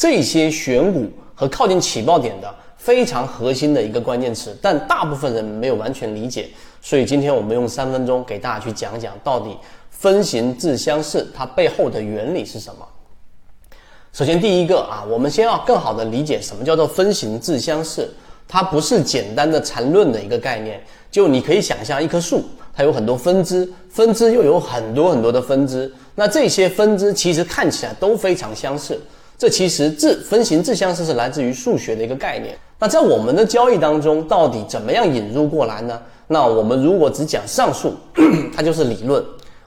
这些选股和靠近起爆点的非常核心的一个关键词，但大部分人没有完全理解。所以今天我们用三分钟给大家去讲讲，到底分形自相似它背后的原理是什么。首先，第一个啊，我们先要更好的理解什么叫做分形自相似，它不是简单的缠论的一个概念。就你可以想象一棵树，它有很多分支，分支又有很多很多的分支，那这些分支其实看起来都非常相似。这其实自分形自相似是来自于数学的一个概念。那在我们的交易当中，到底怎么样引入过来呢？那我们如果只讲上述，它就是理论；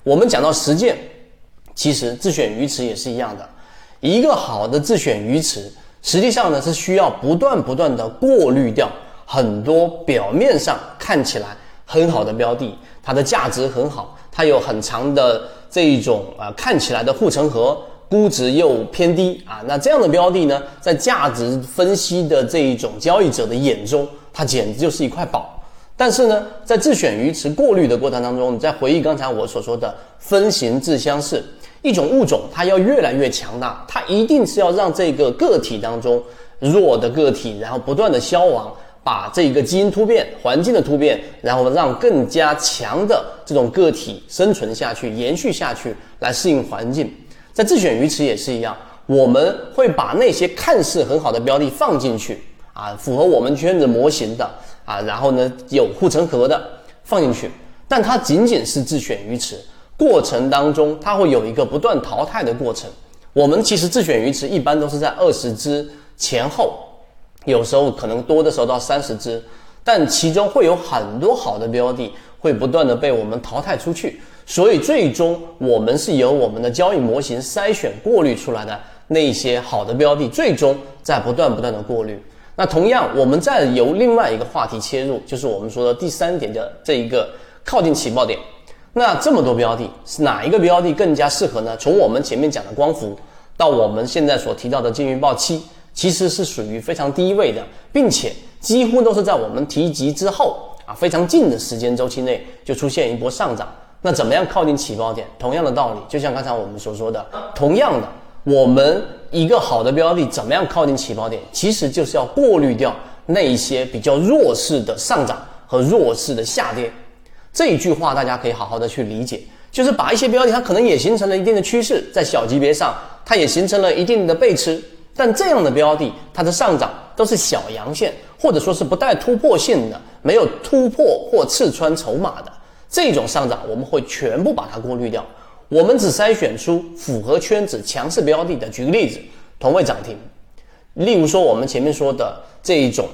我们讲到实践，其实自选鱼池也是一样的。一个好的自选鱼池，实际上呢是需要不断不断的过滤掉很多表面上看起来很好的标的，它的价值很好，它有很长的这一种啊看起来的护城河，估值又偏低啊，那这样的标的呢，在价值分析的这一种交易者的眼中，它简直就是一块宝。但是呢，在自选鱼池过滤的过程当中，你再回忆刚才我所说的分形自相似。一种物种，它要越来越强大，它一定是要让这个个体当中弱的个体，然后不断的消亡，把这个基因突变、环境的突变，然后让更加强的这种个体生存下去、延续下去，来适应环境。在自选鱼池也是一样，我们会把那些看似很好的标的放进去啊，符合我们圈子模型的啊，然后呢有护城河的放进去，但它仅仅是自选鱼池。过程当中，它会有一个不断淘汰的过程。我们其实自选鱼池一般都是在二十只前后，有时候可能多的时候到三十只，但其中会有很多好的标的会不断的被我们淘汰出去。所以最终我们是由我们的交易模型筛选过滤出来的那些好的标的，最终在不断不断的过滤。那同样，我们再由另外一个话题切入，就是我们说的第三点的这一个靠近起爆点。那这么多标的，是哪一个标的更加适合呢？从我们前面讲的光伏，到我们现在所提到的金鱼报七，其实是属于非常低位的，并且几乎都是在我们提及之后啊，非常近的时间周期内就出现一波上涨。那怎么样靠近起爆点？同样的道理，就像刚才我们所说的，同样的，我们一个好的标的怎么样靠近起爆点？其实就是要过滤掉那一些比较弱势的上涨和弱势的下跌。这一句话大家可以好好的去理解，就是把一些标的，它可能也形成了一定的趋势，在小级别上，它也形成了一定的背驰，但这样的标的，它的上涨都是小阳线，或者说是不带突破性的，没有突破或刺穿筹码的这种上涨，我们会全部把它过滤掉，我们只筛选出符合圈子强势标的的。举个例子，同位涨停，例如说我们前面说的这一种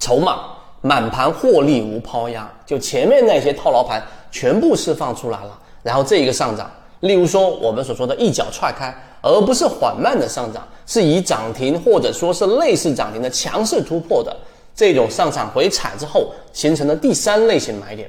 筹码。满盘获利无抛压，就前面那些套牢盘全部释放出来了，然后这一个上涨，例如说我们所说的一脚踹开，而不是缓慢的上涨，是以涨停或者说是类似涨停的强势突破的这种上场回踩之后形成的第三类型买点，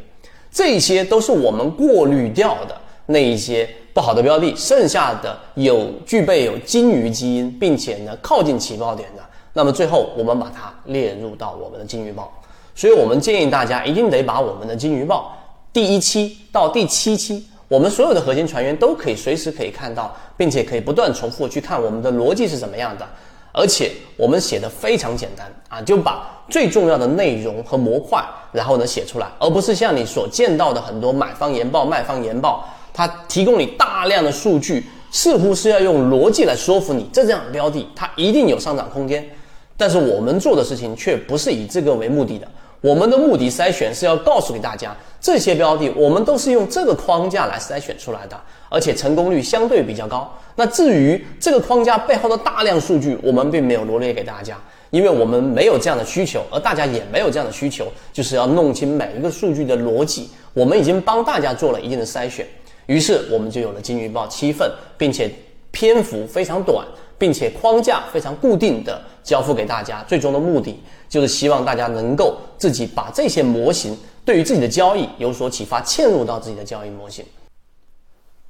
这些都是我们过滤掉的那一些不好的标的，剩下的有具备有金鱼基因，并且呢靠近起爆点的，那么最后我们把它列入到我们的金鱼报。所以我们建议大家一定得把我们的金鱼报第一期到第七期，我们所有的核心船员都可以随时可以看到，并且可以不断重复去看我们的逻辑是怎么样的。而且我们写的非常简单啊，就把最重要的内容和模块，然后呢写出来，而不是像你所见到的很多买方研报、卖方研报，它提供你大量的数据，似乎是要用逻辑来说服你，这这样标的它一定有上涨空间。但是我们做的事情却不是以这个为目的的。我们的目的筛选是要告诉给大家，这些标的我们都是用这个框架来筛选出来的，而且成功率相对比较高。那至于这个框架背后的大量数据，我们并没有罗列给大家，因为我们没有这样的需求，而大家也没有这样的需求，就是要弄清每一个数据的逻辑。我们已经帮大家做了一定的筛选，于是我们就有了金鱼报七份，并且篇幅非常短。并且框架非常固定的交付给大家，最终的目的就是希望大家能够自己把这些模型对于自己的交易有所启发，嵌入到自己的交易模型。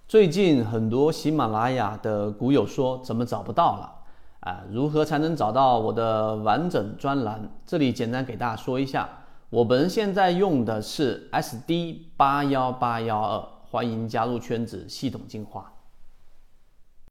最近很多喜马拉雅的股友说怎么找不到了啊？如何才能找到我的完整专栏？这里简单给大家说一下，我们现在用的是 SD 八幺八幺二，欢迎加入圈子，系统进化。